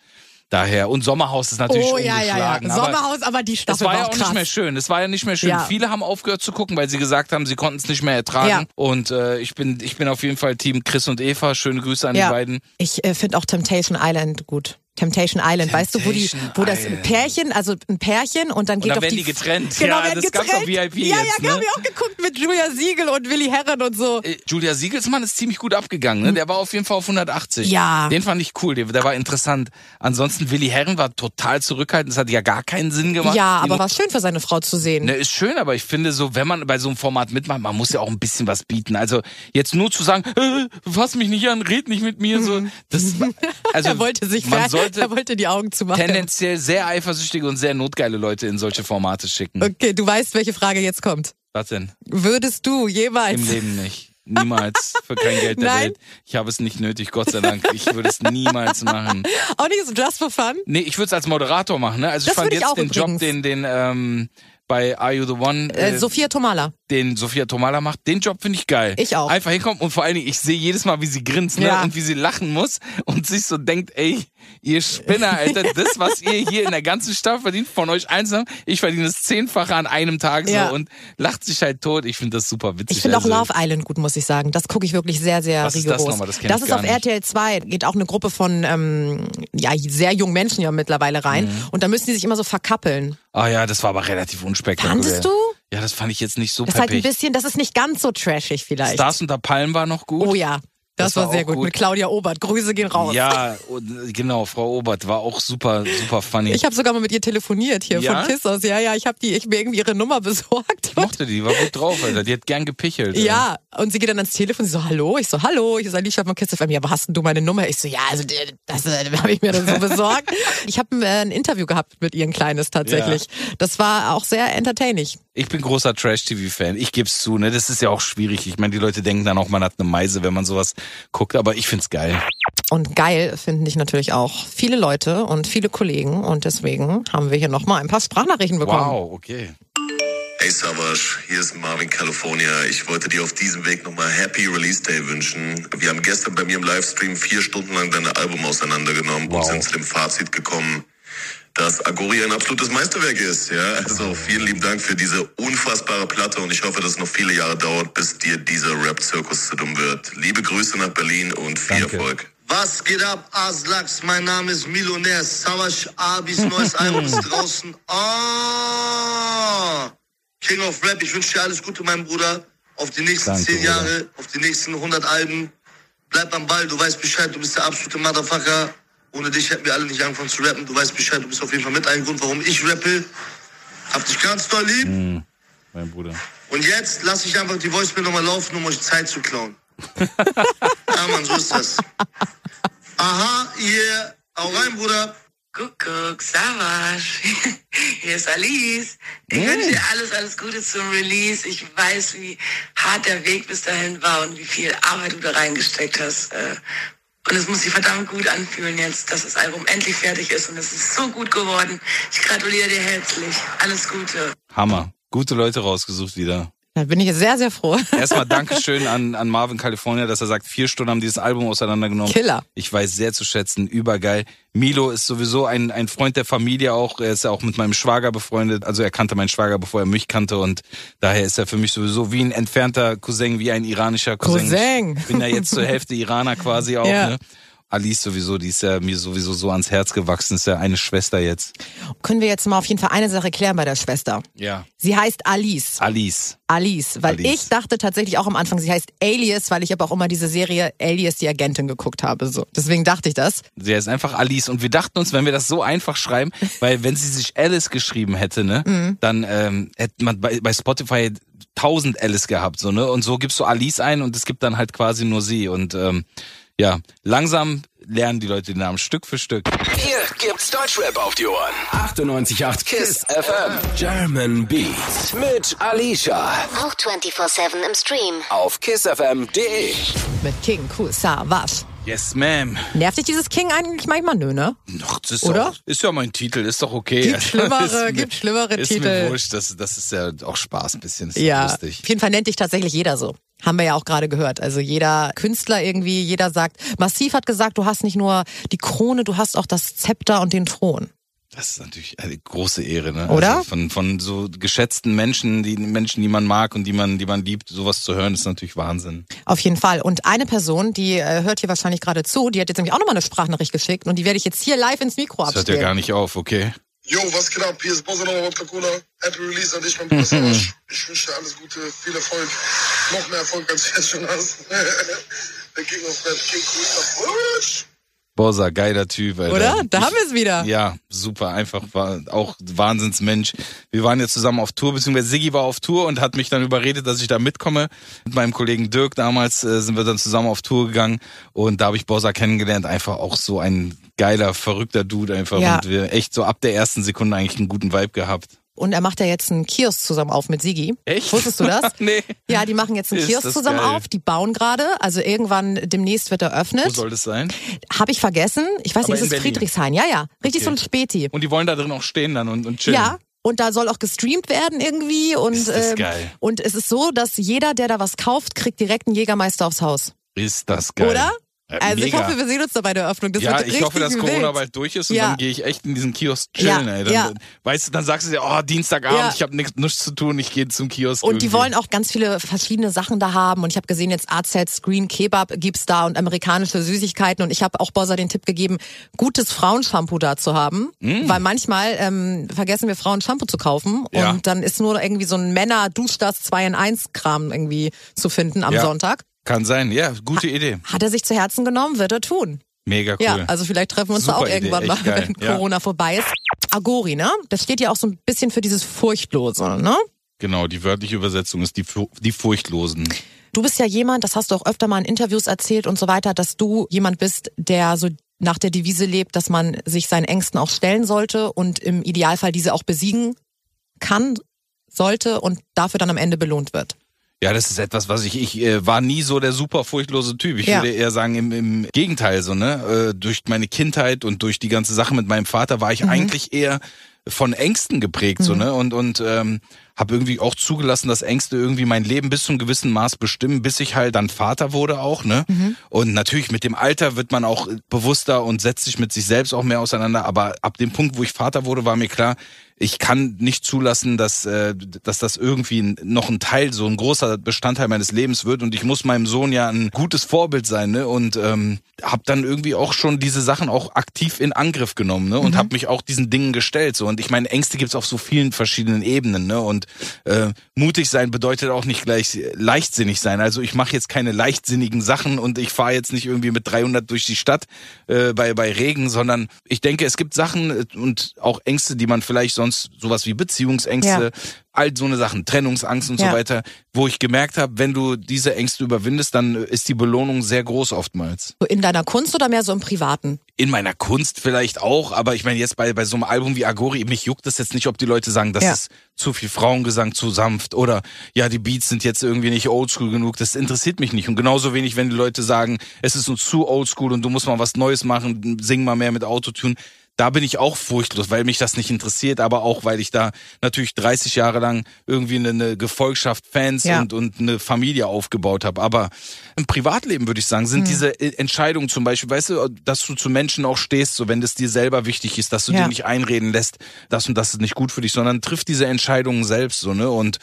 daher, und Sommerhaus ist natürlich oh ja, ja, ja. ungeschlagen. aber Sommerhaus, aber die Staffel war ja war auch auch nicht krass. mehr schön. Das war ja nicht mehr schön. Ja. Viele haben aufgehört zu gucken, weil sie gesagt haben, sie konnten es nicht mehr ertragen. Ja. Und äh, ich bin, ich bin auf jeden Fall Team Chris und Eva. Schöne Grüße an Ja. die beiden. Ich äh, finde auch Temptation Island gut. Temptation Island, weißt du, wo die, Temptation wo das Island. Pärchen, also ein Pärchen und dann geht dann doch werden die, die getrennt. Genau, Ja, werden das gab's auf getrennt. VIP Ja, jetzt, ja, ne? hab ich auch geguckt mit Julia Siegel und Willi Herren und so. Äh, Julia Siegelsmann ist ziemlich gut abgegangen, ne? Der war auf jeden Fall auf 180. Ja. Den fand ich cool, der, der war interessant. Ansonsten Willi Herren war total zurückhaltend, das hat ja gar keinen Sinn gemacht. Ja, aber war schön für seine Frau zu sehen. Ne, ist schön, aber ich finde so, wenn man bei so einem Format mitmacht, man muss ja auch ein bisschen was bieten. Also jetzt nur zu sagen, äh, fass mich nicht an, red nicht mit mir, so, das, also er wollte sich man sollte er wollte die Augen zumachen. tendenziell sehr eifersüchtige und sehr notgeile Leute in solche Formate schicken. Okay, du weißt, welche Frage jetzt kommt. Was denn? Würdest du jemals Im Leben nicht. Niemals. Für kein Geld der Nein? Welt. Ich habe es nicht nötig, Gott sei Dank. Ich würde es niemals machen. auch nicht so just for fun? Nee, ich würde es als Moderator machen. Ne? Also Das ich fand ich jetzt den Job, übrigens. den, den ähm, bei Are You the One, Äh, äh, Sophia Tomala. den Sophia Tomala macht, den Job finde ich geil. Ich auch. Einfach hinkommen und vor allen Dingen, ich sehe jedes Mal, wie sie grinst ne? Ja. und wie sie lachen muss und sich so denkt, ey, ihr Spinner, Alter, das, was ihr hier in der ganzen Stadt verdient, von euch einzeln, ich verdiene es zehnfache an einem Tag Ja. so und lacht sich halt tot. Ich finde das super witzig. Ich finde auch Also, Love Island gut, muss ich sagen. Das gucke ich wirklich sehr, sehr Was ist das rigoros. nochmal? Das das ist auf nicht. RTL 2. Geht auch eine Gruppe von ähm, ja, sehr jungen Menschen ja mittlerweile rein. Mhm. Und da müssen die sich immer so verkappeln. Ah ja, das war aber relativ unspektakulär. Fandest du? Ja, das fand ich jetzt nicht so Das ist halt ein bisschen, das ist nicht ganz so trashig vielleicht. Stars unter Palmen war noch gut. oh ja, das, Das war, war sehr gut. gut. Mit Claudia Obert. Grüße gehen raus. Ja, genau, Frau Obert war auch super, super funny. Ich habe sogar mal mit ihr telefoniert hier Ja? von Kiss aus. Ja, ja, ich habe die, ich mir irgendwie ihre Nummer besorgt. Ich mochte die, war gut drauf, Alter. Die hat gern gepichelt. Ja, und sie geht dann ans Telefon, sie so, hallo? Ich so, hallo, ich so, Alicia von Kiss FM. Ja, wo hast denn du meine Nummer? Ich so, ja, also äh, das äh, habe ich mir dann so besorgt. ich habe äh, ein Interview gehabt mit ihr, ein kleines tatsächlich. Das war auch sehr entertaining. Ich bin großer Trash-TV-Fan. Ich geb's zu, ne? Das ist ja auch schwierig. Ich meine, die Leute denken dann auch, man hat eine Meise, wenn man sowas guckt, aber ich find's geil. Und geil finden dich natürlich auch viele Leute und viele Kollegen. Und deswegen haben wir hier nochmal ein paar Sprachnachrichten bekommen. Wow, okay. Hey Savage, hier ist Marvin California. Ich wollte dir auf diesem Weg nochmal Happy Release Day wünschen. Wir haben gestern bei mir im Livestream vier Stunden lang dein Album auseinandergenommen und Wow. sind zu dem Fazit gekommen, dass Agori ein absolutes Meisterwerk ist. Ja, also vielen lieben Dank für diese unfassbare Platte und ich hoffe, dass es noch viele Jahre dauert, bis dir dieser Rap-Zirkus zu dumm wird. Liebe Grüße nach Berlin und viel Danke. Erfolg. Was geht ab, Aslaks? Mein Name ist Millionär. Savage Abis neues Album ist draußen. Ah! King of Rap, ich wünsche dir alles Gute, mein Bruder. Auf die nächsten Danke, zehn Bruder. Jahre, auf die nächsten 100 Alben. Bleib am Ball, du weißt Bescheid, du bist der absolute Motherfucker. Ohne dich hätten wir alle nicht angefangen zu rappen. Du weißt Bescheid, du bist auf jeden Fall mit ein Grund, warum ich rappe. Hab dich ganz doll lieb. Hm, mein Bruder. Und jetzt lasse ich einfach die Voicemail nochmal laufen, um euch Zeit zu klauen. ja, Mann, so ist das. Aha, yeah. Hau rein, Bruder. Kuckuck, Savasch. Hier ist Alice. Ich wünsche dir alles, alles Gute zum Release. Ich weiß, wie hart der Weg bis dahin war und wie viel Arbeit du da reingesteckt hast. Und es muss sich verdammt gut anfühlen jetzt, dass das Album endlich fertig ist. Und es ist so gut geworden. Ich gratuliere dir herzlich. Alles Gute. Hammer. Gute Leute rausgesucht wieder. Da bin ich sehr, sehr froh. Erstmal Dankeschön an, an Marvin California, dass er sagt, vier Stunden haben dieses Album auseinandergenommen. Killer. Ich weiß sehr zu schätzen, übergeil. Milo ist sowieso ein, ein Freund der Familie auch. Er ist ja auch mit meinem Schwager befreundet. Also er kannte meinen Schwager, bevor er mich kannte. Und daher ist er für mich sowieso wie ein entfernter Cousin, wie ein iranischer Cousin. Cousin. Ich bin ja jetzt zur Hälfte Iraner quasi auch. Ja. Ne? Alice sowieso, die ist ja mir sowieso so ans Herz gewachsen. Ist ja eine Schwester jetzt. Können wir jetzt mal auf jeden Fall eine Sache klären bei der Schwester. Ja. Sie heißt Alice. Alice. Alice, weil Alice. ich dachte tatsächlich auch am Anfang, sie heißt Alias, weil ich aber auch immer diese Serie Alias die Agentin geguckt habe. So, deswegen dachte ich das. Sie heißt einfach Alice und wir dachten uns, wenn wir das so einfach schreiben, weil wenn sie sich Alice geschrieben hätte, ne, Mhm. dann ähm, hätte man bei, bei Spotify tausend Alice gehabt, so ne, und so gibst du Alice ein und es gibt dann halt quasi nur sie und ähm, ja, langsam lernen die Leute den Namen Stück für Stück. Hier gibt's Deutschrap auf die Ohren. 98.8 KISS FM. German Beats. Mit Alicia. Auch 24-7 im Stream. Auf kissfm.de. Mit King Savage. Yes, ma'am. Nervt dich dieses King eigentlich manchmal? Nö, ne? Doch, das ist, Oder? Auch, ist ja mein Titel, ist doch okay. Gibt schlimmere- Ist mir- gibt schlimmere ist Titel. Mir wurscht, das, das ist ja auch Spaß ein bisschen, ist Ja, lustig. auf jeden Fall nennt dich tatsächlich jeder so. Haben wir ja auch gerade gehört. Also jeder Künstler irgendwie, jeder sagt, Massiv hat gesagt, du hast nicht nur die Krone, du hast auch das Zepter und den Thron. Das ist natürlich eine große Ehre, ne? Oder? Also von, von so geschätzten Menschen, die Menschen, die man mag und die man, die man liebt, sowas zu hören, ist natürlich Wahnsinn. Auf jeden Fall. Und eine Person, die äh, hört hier wahrscheinlich gerade zu, die hat jetzt nämlich auch nochmal eine Sprachnachricht geschickt und die werde ich jetzt hier live ins Mikro Das hört ja abspielen. gar nicht auf, okay? Yo, was geht ab? Hier ist Bowser nochmal Wodka Cola. Happy Release an dich, mein Bruder. Ich wünsche dir alles Gute, viel Erfolg. Noch mehr Erfolg, als du jetzt schon hast. Der King of Rap, King Gustav Wutsch. Bossa, geiler Typ, Alter. Oder? Da ich, haben wir es wieder. Ja, super, einfach war auch Wahnsinnsmensch. Wir waren ja zusammen auf Tour, beziehungsweise Siggi war auf Tour und hat mich dann überredet, dass ich da mitkomme. Mit meinem Kollegen Dirk damals äh, sind wir dann zusammen auf Tour gegangen und da habe ich Bossa kennengelernt. Einfach auch so ein geiler, verrückter Dude einfach. Ja. Und wir echt so ab der ersten Sekunde eigentlich einen guten Vibe gehabt. Und er macht ja jetzt einen Kiosk zusammen auf mit Sigi. Echt? Wusstest du das? nee. Ja, die machen jetzt einen Ist Kiosk zusammen geil. auf. Die bauen gerade. Also irgendwann demnächst wird Wo eröffnet. soll das sein? Habe ich vergessen. Ich weiß Aber nicht, es ist Berlin. Friedrichshain. Ja, ja. Richtig Okay. so ein Späti. Und die wollen da drin auch stehen dann und, und chillen. Ja. Und da soll auch gestreamt werden irgendwie. Und, Ist das ähm, geil. und es ist so, dass jeder, der da was kauft, kriegt direkt einen Jägermeister aufs Haus. Ist das geil. Oder? Ja, Also ich mega. hoffe, wir sehen uns da bei der Eröffnung. Das ja, ich hoffe, dass Corona wild. bald durch ist und Ja. dann gehe ich echt in diesen Kiosk chillen, Ja, ey. Dann, ja. Weißt du, dann sagst du dir, oh, Dienstagabend, Ja. ich habe nichts zu tun, ich gehe zum Kiosk. Und die irgendwie. wollen auch ganz viele verschiedene Sachen da haben. Und ich habe gesehen, jetzt AZ Green Kebab gibt's da und amerikanische Süßigkeiten. Und ich habe auch Bossa den Tipp gegeben, gutes Frauenshampoo da zu haben. Weil manchmal ähm, vergessen wir Frauen Shampoo zu kaufen. Mm. Und dann ist nur irgendwie so ein Männer-Duschdas 2 in 1 Kram irgendwie zu finden am. Sonntag. Kann sein, ja, gute Idee. Hat er sich zu Herzen genommen, wird er tun. Mega cool. Ja, also vielleicht treffen wir uns da auch Idee, irgendwann mal, geil. wenn Ja. Corona vorbei ist. Agori, ne? Das steht ja auch so ein bisschen für dieses Furchtlose, ne? Genau, die wörtliche Übersetzung ist die, die Furchtlosen. Du bist ja jemand, das hast du auch öfter mal in Interviews erzählt und so weiter, dass du jemand bist, der so nach der Devise lebt, dass man sich seinen Ängsten auch stellen sollte und im Idealfall diese auch besiegen kann, sollte und dafür dann am Ende belohnt wird. Ja, das ist etwas, was ich, ich äh, war nie so der super furchtlose Typ. Ich Ja. würde eher sagen, im, im Gegenteil, so, ne? Äh, durch meine Kindheit und durch die ganze Sache mit meinem Vater war Mhm. ich eigentlich eher von Ängsten geprägt, so, ne? Und, und ähm, habe irgendwie auch zugelassen, dass Ängste irgendwie mein Leben bis zum gewissen Maß bestimmen, bis ich halt dann Vater wurde auch, ne? Mhm. Und natürlich mit dem Alter wird man auch bewusster und setzt sich mit sich selbst auch mehr auseinander. Aber ab dem Punkt, wo ich Vater wurde, war mir klar, ich kann nicht zulassen, dass, äh, dass das irgendwie noch ein Teil, so ein großer Bestandteil meines Lebens wird. Und ich muss meinem Sohn ja ein gutes Vorbild sein, ne? Und ähm, habe dann irgendwie auch schon diese Sachen auch aktiv in Angriff genommen, ne? Und habe mich auch diesen Dingen gestellt. So. Und ich meine, Ängste gibt's auf so vielen verschiedenen Ebenen, ne? Und äh, mutig sein bedeutet auch nicht gleich leichtsinnig sein. Also ich mache jetzt keine leichtsinnigen Sachen und ich fahre jetzt nicht irgendwie mit 300 durch die Stadt äh, bei, bei Regen, sondern ich denke, es gibt Sachen äh, und auch Ängste, die man vielleicht sonst, sowas wie Beziehungsängste, Ja. all so eine Sachen, Trennungsangst und Ja. so weiter, wo ich gemerkt habe, wenn du diese Ängste überwindest, dann ist die Belohnung sehr groß oftmals. So in deiner Kunst oder mehr so im Privaten? In meiner Kunst vielleicht auch, aber ich meine jetzt bei, bei so einem Album wie Agori, mich juckt das jetzt nicht, ob die Leute sagen, das Ja. ist zu viel Frauengesang, zu sanft oder ja, die Beats sind jetzt irgendwie nicht oldschool genug. Das interessiert mich nicht. Und genauso wenig, wenn die Leute sagen, es ist uns zu oldschool und du musst mal was Neues machen, sing mal mehr mit Autotune. Da bin ich auch furchtlos, weil mich das nicht interessiert, aber auch, weil ich da natürlich 30 Jahre lang irgendwie eine, Gefolgschaft, Fans Ja. und, und eine Familie aufgebaut habe. Aber im Privatleben würde ich sagen, sind diese äh, Entscheidungen zum Beispiel, weißt du, dass du zu Menschen auch stehst, so wenn das dir selber wichtig ist, dass du Ja. dir nicht einreden lässt, das und das ist nicht gut für dich, sondern triff diese Entscheidungen selbst so, ne? Und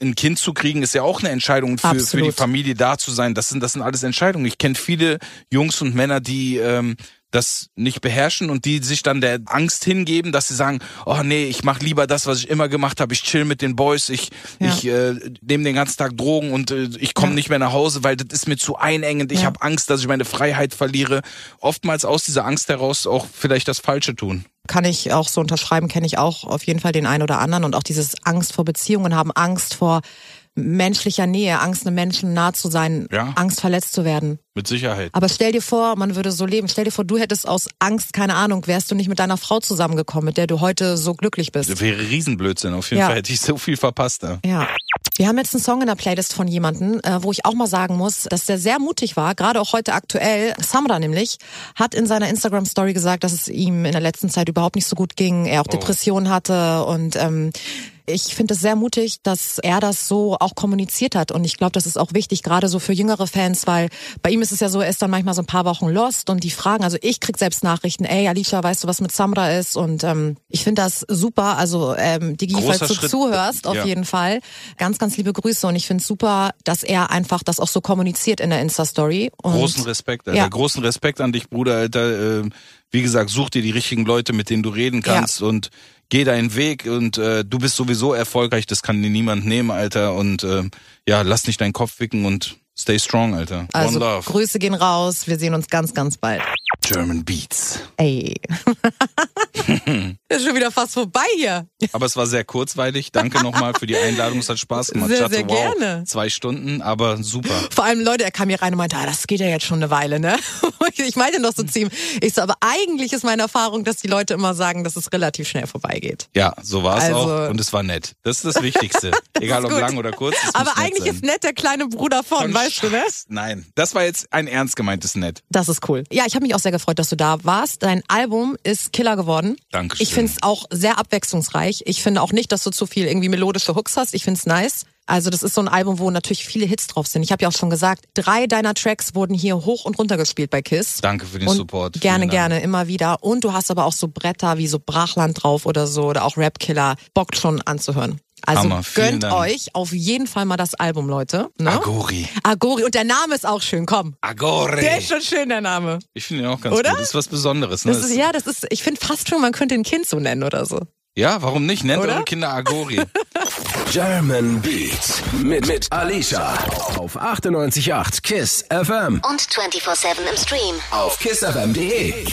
ein Kind zu kriegen ist ja auch eine Entscheidung für, für die. Familie da zu sein. Das sind, das sind alles Entscheidungen. Ich kenne viele Jungs und Männer, die ähm, das nicht beherrschen und die sich dann der Angst hingeben, dass sie sagen, oh nee, ich mache lieber das, was ich immer gemacht habe. Ich chill mit den Boys, ich, Ja. ich äh, nehme den ganzen Tag Drogen und äh, ich komme Ja. nicht mehr nach Hause, weil das ist mir zu einengend. Ich Ja. habe Angst, dass ich meine Freiheit verliere. Oftmals aus dieser Angst heraus auch vielleicht das Falsche tun. Kann ich auch so unterschreiben, kenne ich auch auf jeden Fall den einen oder anderen und auch dieses Angst vor Beziehungen haben, Angst vor menschlicher Nähe, Angst einem Menschen nah zu sein, Ja. Angst verletzt zu werden. Mit Sicherheit. Aber stell dir vor, man würde so leben. Stell dir vor, du hättest aus Angst, keine Ahnung, wärst du nicht mit deiner Frau zusammengekommen, mit der du heute so glücklich bist. Das wäre Riesenblödsinn. Auf jeden Ja. Fall hätte ich so viel verpasst da. Ja. Wir haben jetzt einen Song in der Playlist von jemandem, äh, wo ich auch mal sagen muss, dass der sehr mutig war, gerade auch heute aktuell. Samra nämlich hat in seiner Instagram-Story gesagt, dass es ihm in der letzten Zeit überhaupt nicht so gut ging, er auch Depressionen hatte und ähm, ich finde es sehr mutig, dass er das so auch kommuniziert hat. Und ich glaube, das ist auch wichtig, gerade so für jüngere Fans, weil bei ihm ist es ja so, er ist dann manchmal so ein paar Wochen lost und die fragen, also ich krieg selbst Nachrichten, ey Alicia, weißt du, was mit Samra ist? Und ähm, ich finde das super. Also ähm, Digi, Großer falls du Schritt. zuhörst, auf Ja. jeden Fall. Ganz, ganz liebe Grüße. Und ich finde es super, dass er einfach das auch so kommuniziert in der Insta-Story. Großen Respekt, Alter. Ja. Großen Respekt an dich, Bruder, Alter. Ähm, Wie gesagt, such dir die richtigen Leute, mit denen du reden kannst und geh deinen Weg und äh, du bist sowieso erfolgreich, das kann dir niemand nehmen, Alter. Und ähm, ja, lass nicht deinen Kopf wicken und stay strong, Alter. Also. Grüße gehen raus. Wir sehen uns ganz, ganz bald. German Beats. Ey. Ist schon wieder fast vorbei hier. Aber es war sehr kurzweilig. Danke nochmal für die Einladung. Es hat Spaß gemacht. Sehr, ich dachte, sehr wow, gerne. zwei Stunden, aber super. Vor allem Leute, er kam hier rein und meinte, ah, das geht ja jetzt schon eine Weile, ne? Ich meinte noch so ihm. Ich so, aber eigentlich ist meine Erfahrung, dass die Leute immer sagen, dass es relativ schnell vorbeigeht. Ja, so war es Also- auch und es war nett. Das ist das Wichtigste. Egal ob gut. lang oder kurz. Aber nett eigentlich sein. ist nett der kleine Bruder von, Von weißt du, ne? Nein, das war jetzt ein ernst gemeintes Nett. Das ist cool. Ja, ich habe mich auch sehr gefreut, dass du da warst. Dein Album ist Killer geworden. Dankeschön. Ich finde es auch sehr abwechslungsreich. Ich finde auch nicht, dass du zu viel irgendwie melodische Hooks hast. Ich finde es nice. Also das ist so ein Album, wo natürlich viele Hits drauf sind. Ich habe ja auch schon gesagt, drei deiner Tracks wurden hier hoch und runter gespielt bei KISS. Danke für den und Support. Gerne, gerne, immer wieder. Und du hast aber auch so Bretter wie so Brachland drauf oder so oder auch Rapkiller. Bockt schon anzuhören. Also gönnt Dank. euch auf jeden Fall mal das Album, Leute. Ne? Agori. Agori. Und der Name ist auch schön, komm. Agori. Der ist schon schön, der Name. Ich finde ihn auch ganz Oder? gut. Das ist was Besonderes. Ne? Das ist, ja, das ist, ich finde fast schon, man könnte ein Kind so nennen oder so. ja, warum nicht? Nennt Oder? eure Kinder Agori. German Beat mit, mit Alicia auf 98.8 KISS FM Und 24-7 im Stream. auf kissfm.de.